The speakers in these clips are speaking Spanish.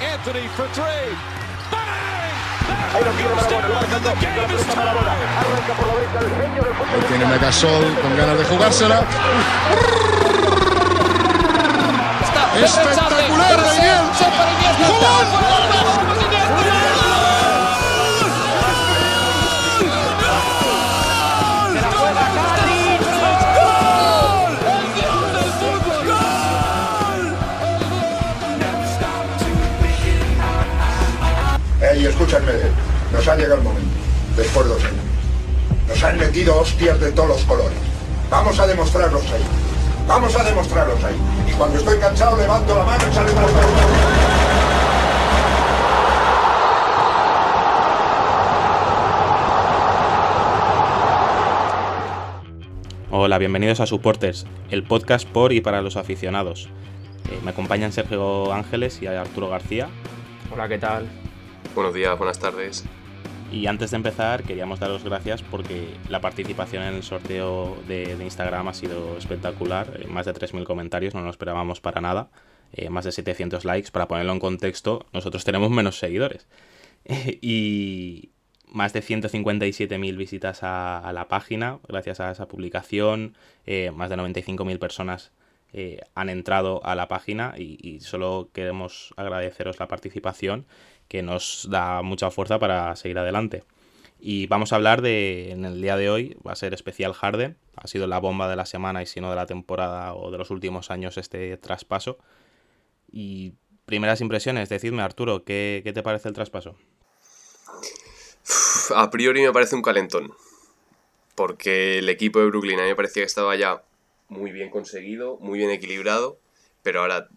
Anthony for three. Tied. Tiene Megasol con ganas de jugársela. Espectacular Iniesta. Escúchame, nos ha llegado el momento, después de dos años. Nos han metido hostias de todos los colores. Vamos a demostrarlos ahí. Vamos a demostrarlos ahí. Y cuando estoy cansado levanto la mano y sale la Hola, bienvenidos a Supporters, el podcast por y para los aficionados. Eh, me acompañan Sergio Ángeles y Arturo García. Hola, ¿qué tal? Buenos días, buenas tardes. Y antes de empezar, queríamos daros gracias porque la participación en el sorteo de, Instagram ha sido espectacular. Eh, más de 3.000 comentarios, no lo esperábamos para nada. Eh, más de 700 likes. Para ponerlo en contexto, nosotros tenemos menos seguidores. y más de 157.000 visitas a, la página gracias a esa publicación. Eh, más de 95.000 personas han entrado a la página y solo queremos agradeceros la participación que nos da mucha fuerza para seguir adelante. Y vamos a hablar de, en el día de hoy, va a ser especial Harden, ha sido la bomba de la semana y si no de la temporada o de los últimos años este traspaso. Y primeras impresiones, decidme Arturo, ¿qué, qué te parece el traspaso? A priori me parece un calentón, porque el equipo de Brooklyn a mí me parecía que estaba ya muy bien conseguido, muy bien equilibrado, pero ahora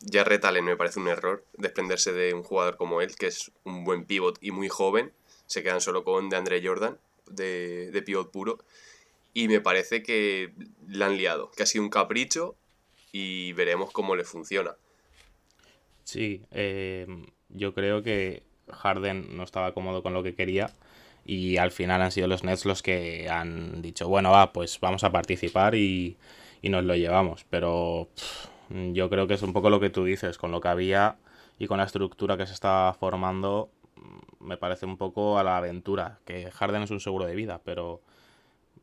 ya Retalen me parece un error desprenderse de un jugador como él, que es un buen pivot y muy joven. Se quedan solo con DeAndre Jordan, de, de pivot puro. Y me parece que la han liado, que ha sido un capricho y veremos cómo le funciona. Sí, eh, yo creo que Harden no estaba cómodo con lo que quería y al final han sido los Nets los que han dicho, bueno, va, pues vamos a participar y, y nos lo llevamos. Pero... yo creo que es un poco lo que tú dices, con lo que había y con la estructura que se está formando, me parece un poco a la aventura, que Harden es un seguro de vida, pero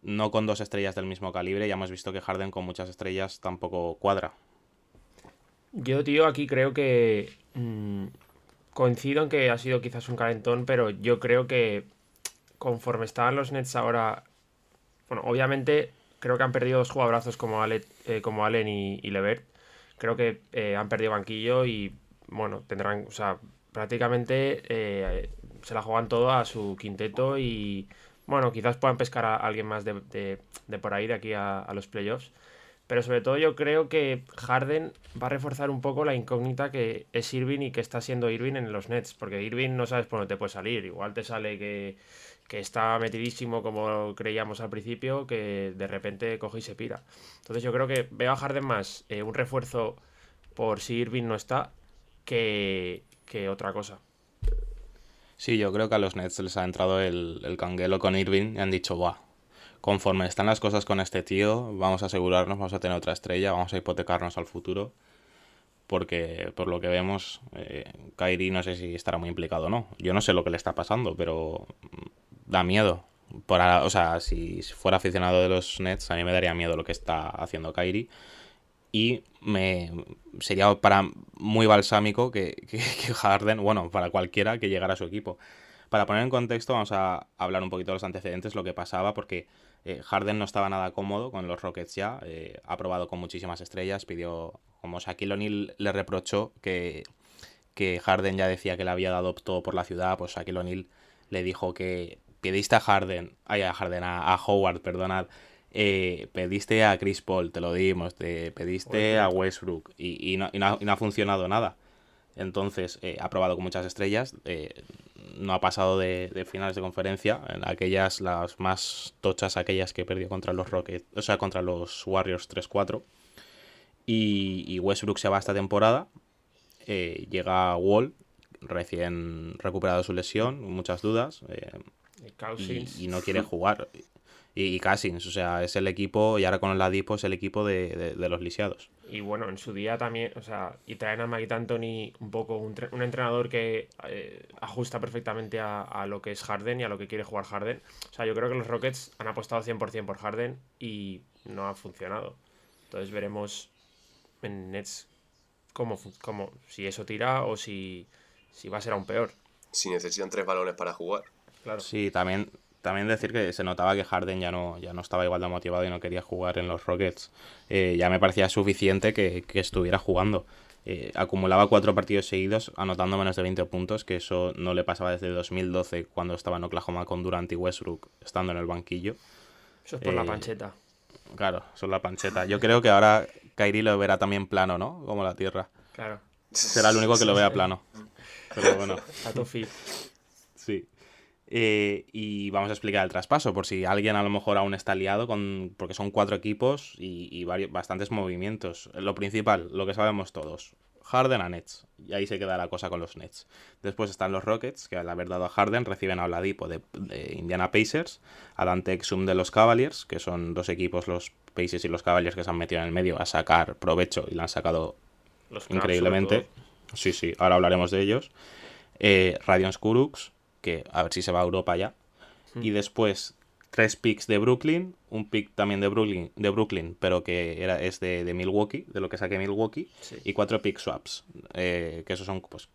no con dos estrellas del mismo calibre, ya hemos visto que Harden con muchas estrellas tampoco cuadra. Yo, tío, aquí creo que mmm, coincido en que ha sido quizás un calentón, pero yo creo que conforme estaban los Nets ahora, bueno, obviamente creo que han perdido dos jugadorazos como, Ale, eh, como Allen y, y creo que eh, han perdido banquillo y bueno, tendrán, o sea, prácticamente eh, se la juegan todo a su quinteto y bueno, quizás puedan pescar a alguien más de, de, por ahí, de aquí a, a, los playoffs. Pero sobre todo yo creo que Harden va a reforzar un poco la incógnita que es Irving y que está siendo Irving en los Nets, porque Irving no sabes por dónde te puede salir, igual te sale que, que está metidísimo como creíamos al principio, que de repente coge y se pira. Entonces yo creo que veo a Harden más eh, un refuerzo por si Irving no está que, que, otra cosa. Sí, yo creo que a los Nets les ha entrado el, el canguelo con Irving y han dicho, Buah, conforme están las cosas con este tío, vamos a asegurarnos, vamos a tener otra estrella, vamos a hipotecarnos al futuro. Porque por lo que vemos, eh, Kyrie no sé si estará muy implicado o no. Yo no sé lo que le está pasando, pero da miedo. Por, o sea, si fuera aficionado de los Nets, a mí me daría miedo lo que está haciendo Kyrie. Y me sería para muy balsámico que, que, Harden, bueno, para cualquiera que llegara a su equipo. Para poner en contexto, vamos a hablar un poquito de los antecedentes, lo que pasaba, porque eh, Harden no estaba nada cómodo con los Rockets ya. Eh, ha probado con muchísimas estrellas, pidió, como Shaquille O'Neal le reprochó que, que Harden ya decía que le había dado todo por la ciudad, pues Shaquille O'Neal le dijo que pediste a Harden, ay, a Harden, a, a Howard, perdonad, eh, pediste a Chris Paul, te lo dimos, te pediste a Westbrook y, y, no, y, no, y no, ha funcionado nada. Entonces, eh, ha probado con muchas estrellas, eh, no ha pasado de, de, finales de conferencia, en aquellas, las más tochas, aquellas que perdió contra los Rockets, o sea, contra los Warriors 3-4. Y, Westbrook se va esta temporada, llega Wall, recién recuperado su lesión, muchas dudas, y, y, no quiere jugar. y, Cassins. O sea, es el equipo, y ahora con el Ladipo es el equipo de, los lisiados. Y bueno, en su día también, o sea, y traen a Mike Anthony un poco un, entrenador que eh, ajusta perfectamente a, lo que es Harden y a lo que quiere jugar Harden. O sea, yo creo que los Rockets han apostado 100% por Harden y no ha funcionado. Entonces veremos en Nets cómo, cómo si eso tira o si, si va a ser aún peor. Si necesitan tres balones para jugar. Claro. Sí, también también decir que se notaba que Harden ya no, ya no estaba igual de motivado y no quería jugar en los Rockets. Eh, ya me parecía suficiente que, estuviera jugando. Eh, acumulaba cuatro partidos seguidos anotando menos de 20 puntos, que eso no le pasaba desde 2012 cuando estaba en Oklahoma con Durant y Westbrook estando en el banquillo. Eso es por la eh, pancheta. Claro, eso es la pancheta. Yo creo que ahora Kyrie lo verá también plano, ¿no? Como la Tierra. Claro. Será el único que lo vea plano. Pero bueno. A tu. Sí. Eh, y vamos a explicar el traspaso, por si alguien a lo mejor aún está liado, con, porque son cuatro equipos y, varios, bastantes movimientos. Lo principal, lo que sabemos todos, Harden a Nets, y ahí se queda la cosa con los Nets. Después están los Rockets, que al haber dado a Harden reciben a Oladipo de, Indiana Pacers, a Dante Exum de los Cavaliers, que son dos equipos, los Pacers y los Cavaliers, que se han metido en el medio a sacar provecho y lo han sacado increíblemente. Sí, sí, ahora hablaremos de ellos. Eh, Radiance que a ver si se va a Europa ya. Y después tres picks de Brooklyn, un pick también de Brooklyn, de Brooklyn pero que era, es de, Milwaukee, de lo que saqué Milwaukee, y cuatro pick swaps, eh, que esos son pues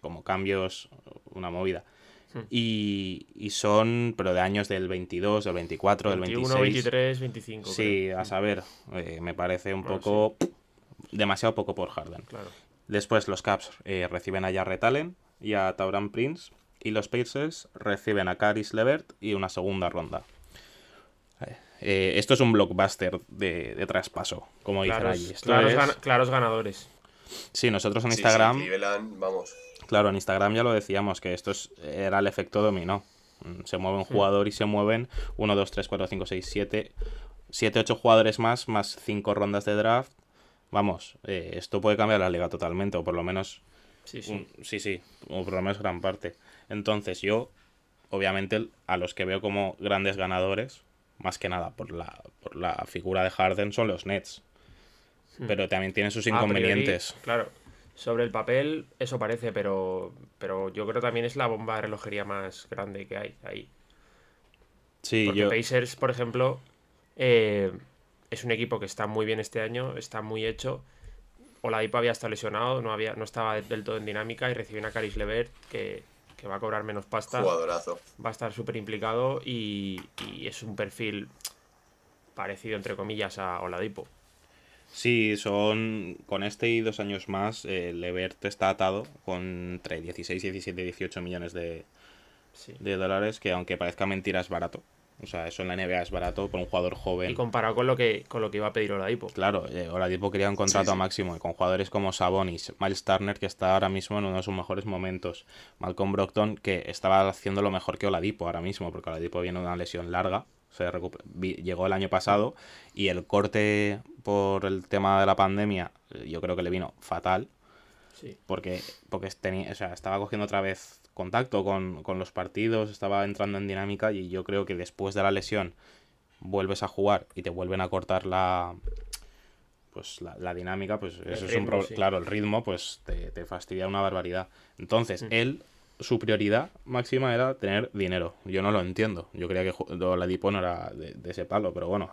como cambios, una movida. Hmm. Y, son, pero de años del 22, del 24, del 26. 23, 25. Sí, a saber, eh, me parece un poco... Demasiado poco por Harden. Claro. Después los Caps eh, reciben a Jarrett Allen y a Tauran Prince y los Pacers reciben a Caris Levert y una segunda ronda. Eh, esto es un blockbuster de, traspaso, como dicen allí. claros, ganadores. Sí, nosotros en Instagram. vamos. Claro, en Instagram ya lo decíamos, que esto era el efecto dominó. Mm, se mueve un jugador y se mueven 1, 2, 3, 4, 5, 6, 7. 7, 8 jugadores más, más 5 rondas de draft. Vamos, eh, esto puede cambiar la liga totalmente, o por lo menos. Sí, sí. sí, sí, o por lo menos gran parte. Entonces yo, obviamente, a los que veo como grandes ganadores, más que nada por la, por la figura de Harden, son los Nets. Hmm. Pero también tienen sus inconvenientes. claro, sobre el papel eso parece, pero, pero yo creo también es la bomba de relojería más grande que hay ahí. Sí, Porque Pacers, por ejemplo, eh, es un equipo que está muy bien este año, está muy hecho. Oladipo había estado lesionado, no, había, no estaba del todo en dinámica y recibió a Caris Levert que que va a cobrar menos pasta. Jugadorazo. Va a estar súper implicado y, es un perfil parecido, entre comillas, a Oladipo. Sí, son con este y dos años más, el Levert está atado con entre 16, 17, 18 millones de, de dólares, que aunque parezca mentira es barato. O sea, eso en la NBA es barato por un jugador joven. Y comparado con lo que, con lo que iba a pedir Oladipo. Claro, eh, Oladipo quería un contrato a máximo y con jugadores como Sabonis, Miles Turner, que está ahora mismo en uno de sus mejores momentos, Malcolm Brockton, que estaba haciendo lo mejor que Oladipo ahora mismo, porque Oladipo viene de una lesión larga, se llegó el año pasado y el corte por el tema de la pandemia eh, yo creo que le vino fatal. Sí. Porque, porque tenía, o sea, estaba cogiendo otra vez contacto con, los partidos, estaba entrando en dinámica y yo creo que después de la lesión vuelves a jugar y te vuelven a cortar la pues la, dinámica, pues eso es un problema. Claro, el ritmo, pues te, fastidia una barbaridad. Entonces, mm. él, su prioridad máxima era tener dinero. Yo no lo entiendo. Yo creía que la Dipo no era de, ese palo, pero bueno.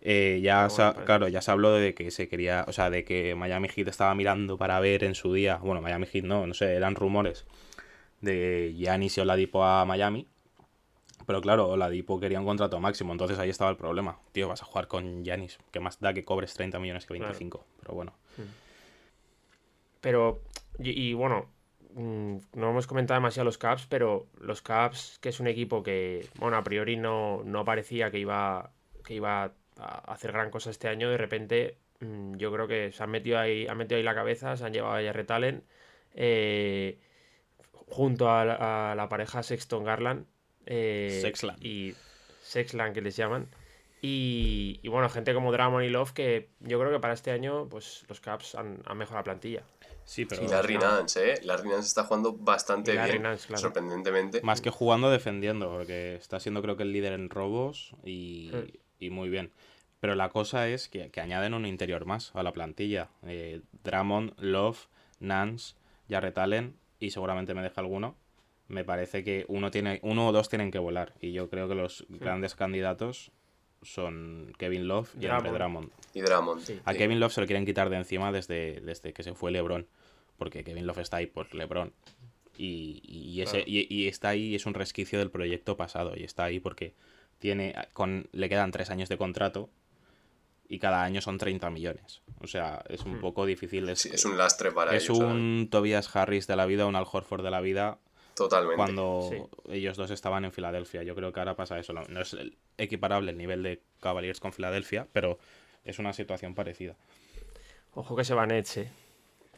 Eh, ya pues claro, ya se habló de que se quería, o sea, de que Miami Heat estaba mirando para ver en su día, bueno, Miami Heat no, no sé, eran rumores de Giannis y Oladipo a Miami. Pero claro, Oladipo quería un contrato máximo, entonces ahí estaba el problema. Tío, vas a jugar con Giannis, que más da que cobres 30 millones que 25, pero bueno. Pero, y, bueno, mm, no hemos comentado demasiado los Caps, pero los Caps, que es un equipo que, bueno, a priori no, no parecía que iba, que iba a hacer gran cosa este año, de repente mm, yo creo que se han metido ahí, han metido ahí la cabeza, se han llevado a Jarrett Allen. Eh, junto a la, pareja Sexton Garland. Eh, Sexland. Y Sexland, que les llaman. Y, bueno, gente como Dramon y Love, que yo creo que para este año, pues los Caps han, mejorado la plantilla. Sí, pero Y Larry Nance, ¿eh? Larry Nance está jugando bastante bien, Nance, claro. sorprendentemente. más que jugando, defendiendo, porque está siendo creo que el líder en robos y, Sí. y muy bien. Pero la cosa es que, que añaden un interior más a la plantilla. Eh, Drummond, Love, Nance, Jarrett Allen y seguramente me deja alguno. Me parece que uno, tiene, uno o dos tienen que volar. Y yo creo que los grandes candidatos son Kevin Love y Andre Drummond. Drummond. Y Drummond. Sí. A sí. Kevin Love se lo quieren quitar de encima desde, desde que se fue LeBron. Porque Kevin Love está ahí por LeBron. Y, y ese, Claro. y, y está ahí, es un resquicio del proyecto pasado. Y está ahí porque tiene con, le quedan tres años de contrato y cada año son 30 millones. O sea, es un poco difícil. Es, Sí, es un lastre para es ellos. ¿sabes? un Tobias Harris de la vida, un Al Horford de la vida, Totalmente. cuando Sí. ellos dos estaban en Filadelfia. Yo creo que ahora pasa eso. No, es el- equiparable el nivel de Cavaliers con Filadelfia, pero es una situación parecida. Ojo que se va Nets, eh.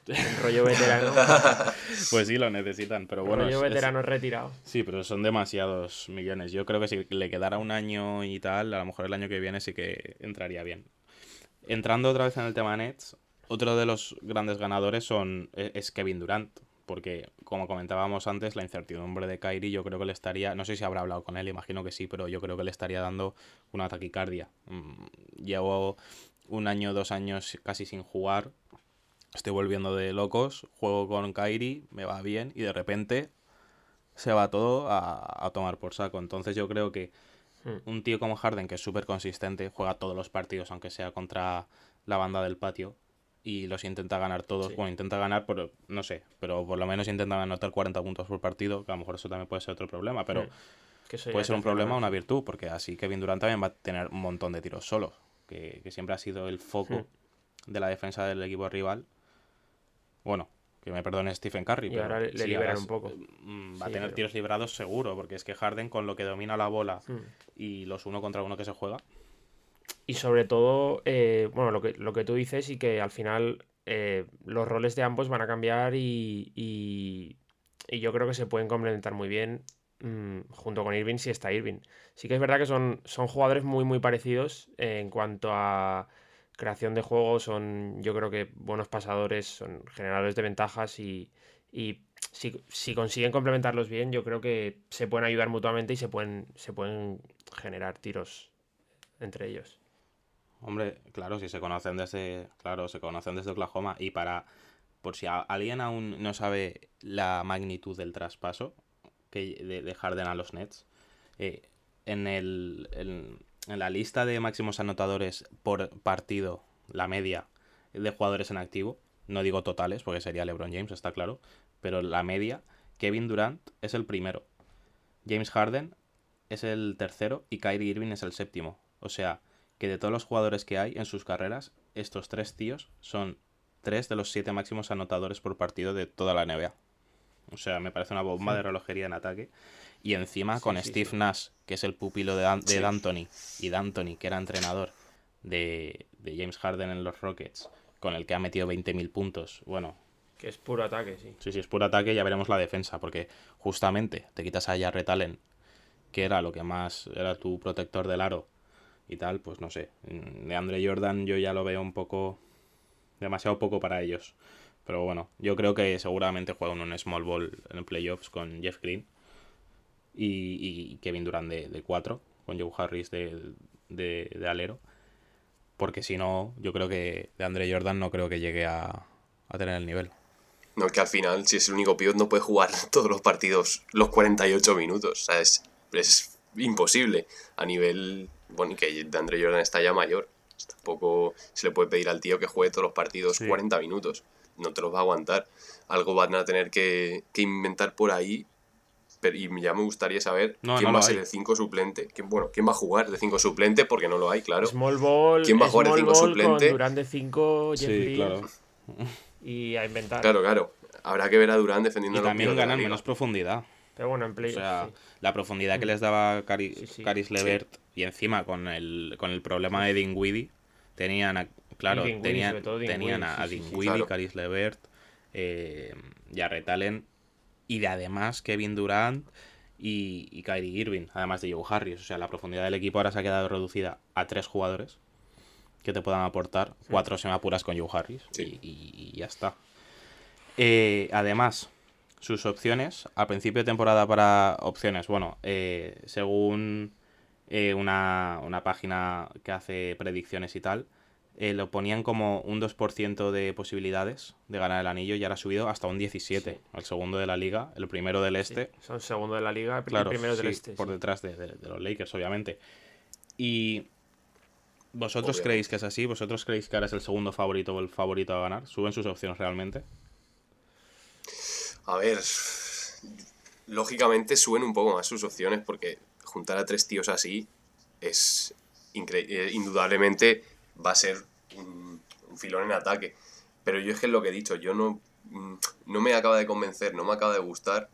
El rollo veterano. Pues sí, lo necesitan, pero bueno. rollo es- es- veterano retirado. Sí, pero son demasiados millones. Yo creo que si le quedara un año y tal, a lo mejor el año que viene sí que entraría bien. Entrando otra vez en el tema Nets, otro de los grandes ganadores son, e- es Kevin Durant. Porque, como comentábamos antes, la incertidumbre de Kyrie yo creo que le estaría, no sé si habrá hablado con él, imagino que sí, pero yo creo que le estaría dando una taquicardia. Mm, Llevo un año, dos años casi sin jugar, estoy volviendo de locos, juego con Kyrie, me va bien y de repente se va todo a, a tomar por saco. Entonces yo creo que Hmm. un tío como Harden, que es súper consistente, juega todos los partidos, aunque sea contra la banda del patio, y los intenta ganar todos. Sí. Bueno, intenta ganar, pero no sé, pero por lo menos intenta anotar 40 puntos por partido, que a lo mejor eso también puede ser otro problema, pero. Que ya puede ser un problema o una virtud, porque así Kevin Durant también va a tener un montón de tiros solos, que, que siempre ha sido el foco Hmm. de la defensa del equipo rival. Bueno, que me perdone Stephen Curry, Y pero ahora le- sí, liberan un poco. mm, va a Sí, tener pero- tiros librados seguro, porque es que Harden con lo que domina la bola Hmm. y los uno contra uno que se juega. Y sobre todo, eh, bueno, lo que, lo que tú dices y que al final eh, los roles de ambos van a cambiar y, y, y yo creo que se pueden complementar muy bien mm, junto con Irving si está Irving. Sí que es verdad que son, son jugadores muy, muy parecidos eh, en cuanto a creación de juego, son yo creo que buenos pasadores, son generadores de ventajas y, y si, si consiguen complementarlos bien, yo creo que se pueden ayudar mutuamente y se pueden, se pueden generar tiros entre ellos. Hombre, claro, si se conocen desde, claro, se conocen desde Oklahoma y para, por si alguien aún no sabe la magnitud del traspaso que de, de Harden a los Nets, eh, en el, en la lista de máximos anotadores por partido, la media de jugadores en activo, no digo totales porque sería LeBron James, está claro, pero la media, Kevin Durant es el primero, James Harden es el tercero y Kyrie Irving es el séptimo. O sea, que de todos los jugadores que hay en sus carreras, estos tres tíos son tres de los siete máximos anotadores por partido de toda la NBA. O sea, me parece una bomba de relojería en ataque. Y encima con sí, Steve. Nash, que es el pupilo de, Dan- de. D'Antoni, y D'Antoni, que era entrenador de, de James Harden en los Rockets, con el que ha metido 20.000 puntos. Bueno, Que es puro ataque, sí. Sí, sí, es puro ataque, ya veremos la defensa, porque justamente te quitas a Jarrett Allen, que era lo que más era tu protector del aro y tal, pues no sé. De Andre Jordan yo ya lo veo un poco demasiado poco para ellos. Pero bueno, yo creo que seguramente juegan un small ball en playoffs con Jeff Green y, y Kevin Durant de 4, con Joe Harris de, de, de alero. Porque si no, yo creo que de Andre Jordan no creo que llegue a, a tener el nivel. No, que al final, si es el único pivot, no puede jugar todos los partidos los 48 minutos. O sea, es, es imposible. A nivel. Bueno, y que Andre Jordan está ya mayor. Tampoco se le puede pedir al tío que juegue todos los partidos Sí. 40 minutos. No te los va a aguantar. Algo van a tener que, que inventar por ahí. Pero, y ya me gustaría saber No, quién no va a ser hay. el 5 suplente. ¿Quién, bueno, quién va a jugar de 5 suplente porque no lo hay, claro. Small ball, ¿Quién va a jugar de small cinco ball suplente? Con Durant de 5, Jeff Sí, Green, claro. y a inventar. Claro, claro. Habrá que ver a Durán defendiendo Y a los también ganan menos profundidad. Pero bueno, en O play. sea, sí. la profundidad que les daba Cari- Sí, sí. Caris Levert y encima con el, con el problema de Dinwiddie, tenían a, claro, tenían, a, a sí. Dinwiddie, Claro. Caris Levert, eh, Jarrett Allen y de además Kevin Durant y, y Kyrie Irving, además de Joe Harris. O sea, la profundidad del equipo ahora se ha quedado reducida a tres jugadores que te puedan aportar, cuatro si me apuras con Joe Harris Sí. y, y- y ya está. Eh, además, sus opciones, a principio de temporada para opciones, bueno, eh, según eh, una, una página que hace predicciones y tal, eh, lo ponían como un 2% de posibilidades de ganar el anillo y ahora ha subido hasta un 17%. El segundo de la liga, el primero del este. Son segundo de la liga, el Claro, primero del sí, este. por sí. detrás de, de- de los Lakers, obviamente. Y vosotros Obviamente. creéis que es así, vosotros creéis que ahora es el segundo favorito o el favorito a ganar. ¿Suben sus opciones realmente? A ver, lógicamente suben un poco más sus opciones porque juntar a tres tíos así es eh, indudablemente va a ser un, un filón en ataque. Pero yo es que es lo que he dicho, yo no, mm, no me acaba de convencer, no me acaba de gustar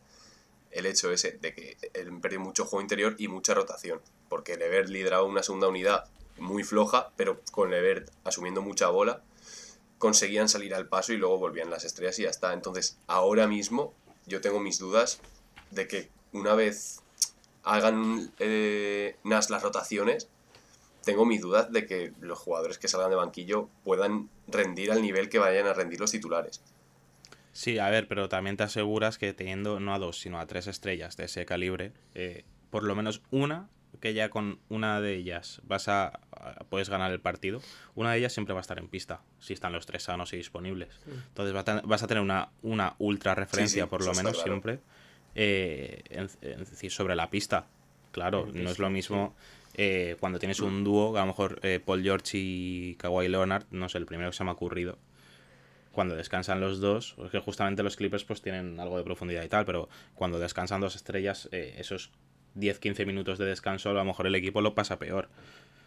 el hecho ese de que él perdió mucho juego interior y mucha rotación. Porque Levert lideraba una segunda unidad muy floja, pero con Levert asumiendo mucha bola, conseguían salir al paso y luego volvían las estrellas y ya está. Entonces, ahora mismo yo tengo mis dudas de que una vez hagan eh, Nas las rotaciones, tengo mis dudas de que los jugadores que salgan de banquillo puedan rendir al nivel que vayan a rendir los titulares. Sí, a ver, pero también te aseguras que teniendo no a dos, sino a tres estrellas de ese calibre, eh, por lo menos una, que ya con una de ellas vas a, a- puedes ganar el partido, una de ellas siempre va a estar en pista, si están los tres sanos y disponibles. Entonces va a vas a tener una, una ultra referencia, sí, por lo menos claro. siempre, eh, en- en decir, sobre la pista. Claro, no es lo mismo eh, cuando tienes un dúo, a lo mejor eh, Paul George y Kawhi Leonard, no sé, el primero que se me ha ocurrido, cuando descansan los dos, es que justamente los Clippers pues tienen algo de profundidad y tal, pero cuando descansan dos estrellas, eh, esos 10-15 minutos de descanso, a lo mejor el equipo lo pasa peor,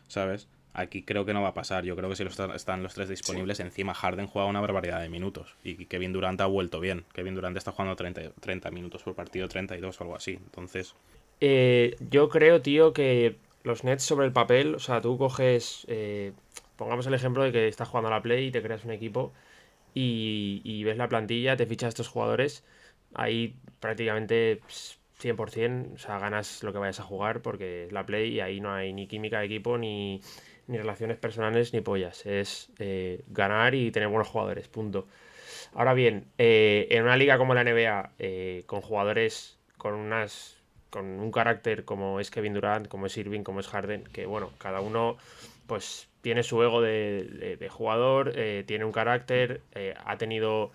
¿sabes? Aquí creo que no va a pasar. Yo creo que si los están los tres disponibles, encima Harden juega una barbaridad de minutos. Y Kevin Durant ha vuelto bien. Kevin Durant está jugando 30, 30 minutos por partido, 32 o algo así. Entonces, Eh, yo creo, tío, que los Nets sobre el papel, o sea, tú coges, eh, pongamos el ejemplo de que estás jugando a la Play y te creas un equipo y, y ves la plantilla, te fichas a estos jugadores, ahí prácticamente ps, 100%, o sea, ganas lo que vayas a jugar porque es la Play y ahí no hay ni química de equipo, ni, ni relaciones personales, ni pollas. Es eh, ganar y tener buenos jugadores, punto. Ahora bien, eh, en una liga como la NBA, eh, con jugadores con unas con un carácter como es Kevin Durant, como es Irving, como es Harden, que bueno, cada uno pues tiene su ego de, de- de jugador, eh, tiene un carácter, eh, ha tenido,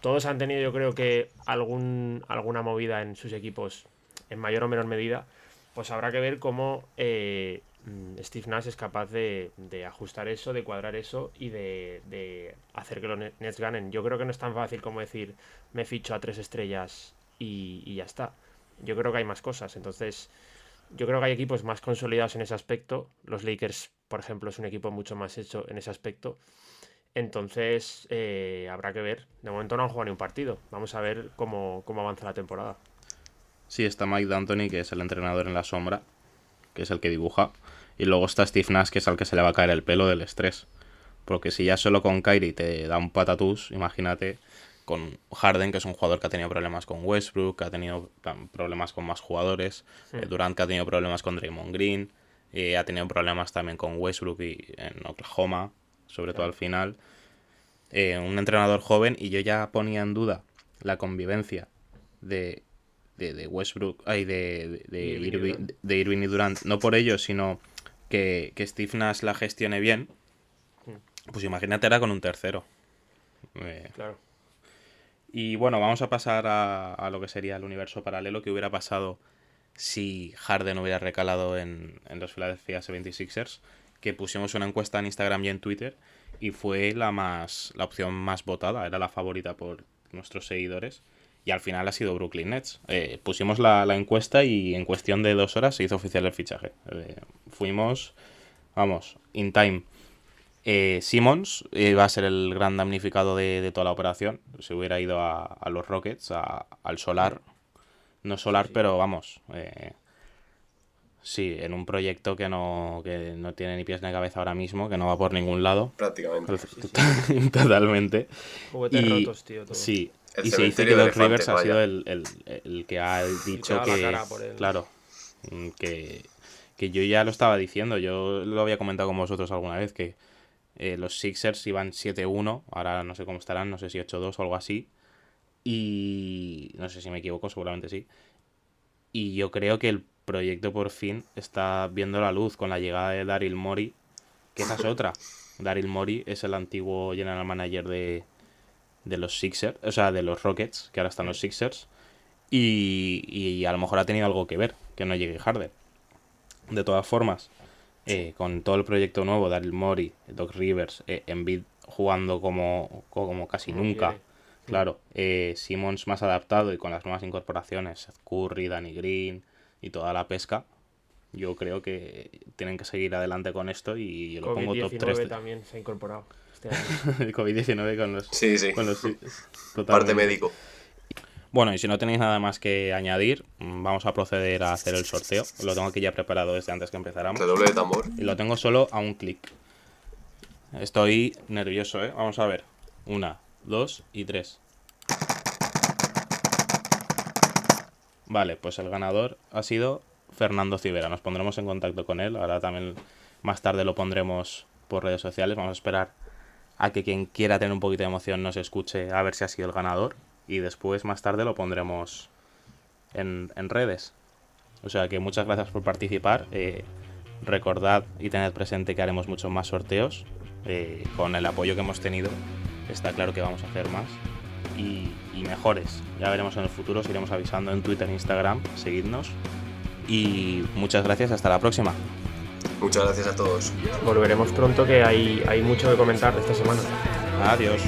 todos han tenido yo creo que algún, alguna movida en sus equipos en mayor o menor medida, pues habrá que ver cómo eh, Steve Nash es capaz de, ajustar eso, de cuadrar eso y de, hacer que los Net- Nets ganen. Yo creo que no es tan fácil como decir me ficho a tres estrellas y, ya está. Yo creo que hay más cosas. Entonces, yo creo que hay equipos más consolidados en ese aspecto. Los Lakers, por ejemplo, es un equipo mucho más hecho en ese aspecto. Entonces, eh, habrá que ver. De momento no han jugado ni un partido. Vamos a ver cómo avanza la temporada. Sí está Mike D'Antoni, que es el entrenador en la sombra, que es el que dibuja. Y luego está Steve Nash, que es al que se le va a caer el pelo del estrés. Porque si ya solo con Kyrie te da un patatús, imagínate con Harden, que es un jugador que ha tenido problemas con Westbrook, que ha tenido problemas con más jugadores, eh, Durant que ha tenido problemas con Draymond Green, eh, ha tenido problemas también con Westbrook y en Oklahoma, sobre todo al final. Eh, un entrenador joven y yo ya ponía en duda la convivencia de, de, de Westbrook, ay, de, de, Irving y Durant. de Irving y Durant, no por ello, sino que, que Steve Nash la gestione bien. Pues imagínate ahora con un tercero. Eh, Claro. y bueno, vamos a pasar a, a lo que sería el universo paralelo que hubiera pasado si Harden hubiera recalado en, en los Philadelphia 76ers, que pusimos una encuesta en Instagram y en Twitter y fue la más la opción más votada, era la favorita por nuestros seguidores y al final ha sido Brooklyn Nets. Eh, pusimos la, la encuesta y en cuestión de dos horas se hizo oficial el fichaje. Eh, fuimos, vamos, in time. Eh, Simmons iba a ser el gran damnificado de, de toda la operación. Se hubiera ido a, a los Rockets, a- al Solar. No Solar, pero vamos. eh, sí, en un proyecto que no, que no tiene ni pies ni cabeza ahora mismo, que no va por ningún lado. Prácticamente. Totalmente. Juguetes Y- rotos, tío. todo. Sí, El y se dice que Doc Rivers ha sido el, el- el que ha dicho que, claro, mm, que, que yo ya lo estaba diciendo, yo lo había comentado con vosotros alguna vez, que eh, los Sixers iban 7-1, ahora no sé cómo estarán, no sé si 8-2 o algo así, Y no sé si me equivoco, seguramente sí. Y yo creo que el proyecto por fin está viendo la luz con la llegada de Daryl Mori, que esa es otra. Daryl Mori es el antiguo general manager de, de los Sixers, o sea, de los Rockets, que ahora están los Sixers. Y, y a lo mejor ha tenido algo que ver que no llegue Harden. De todas formas, eh, con todo el proyecto nuevo, Daryl Mori, Doc Rivers, eh, Embiid jugando como, como casi Como nunca. quiere. Claro, eh, Simmons más adaptado y con las nuevas incorporaciones, Curry, Danny Green y toda la pesca, yo creo que tienen que seguir adelante con esto y yo lo pongo top 3. COVID-19 también se ha incorporado. Este. El COVID-19 con los... Sí, sí. con los- Parte médico. Bueno, y si no tenéis nada más que añadir, vamos a proceder a hacer el sorteo. Lo tengo aquí ya preparado desde antes que empezáramos. Redoble de tambor. Y lo tengo solo a un clic. Estoy nervioso, ¿eh? Vamos a ver. Una, dos y tres. Vale, pues el ganador ha sido Fernando Civera. Nos pondremos en contacto con él. Ahora también más tarde lo pondremos por redes sociales. Vamos a esperar a que quien quiera tener un poquito de emoción nos escuche a ver si ha sido el ganador. Y después, más tarde, lo pondremos en, en redes. O sea que muchas gracias por participar. Eh, recordad y tened presente que haremos muchos más sorteos. Eh, con el apoyo que hemos tenido, está claro que vamos a hacer más. Y, y mejores. Ya veremos en el futuro, os iremos avisando en Twitter e Instagram. Seguidnos. Y muchas gracias, hasta la próxima. Muchas gracias a todos. Volveremos pronto que hay, hay mucho que comentar esta semana. Adiós.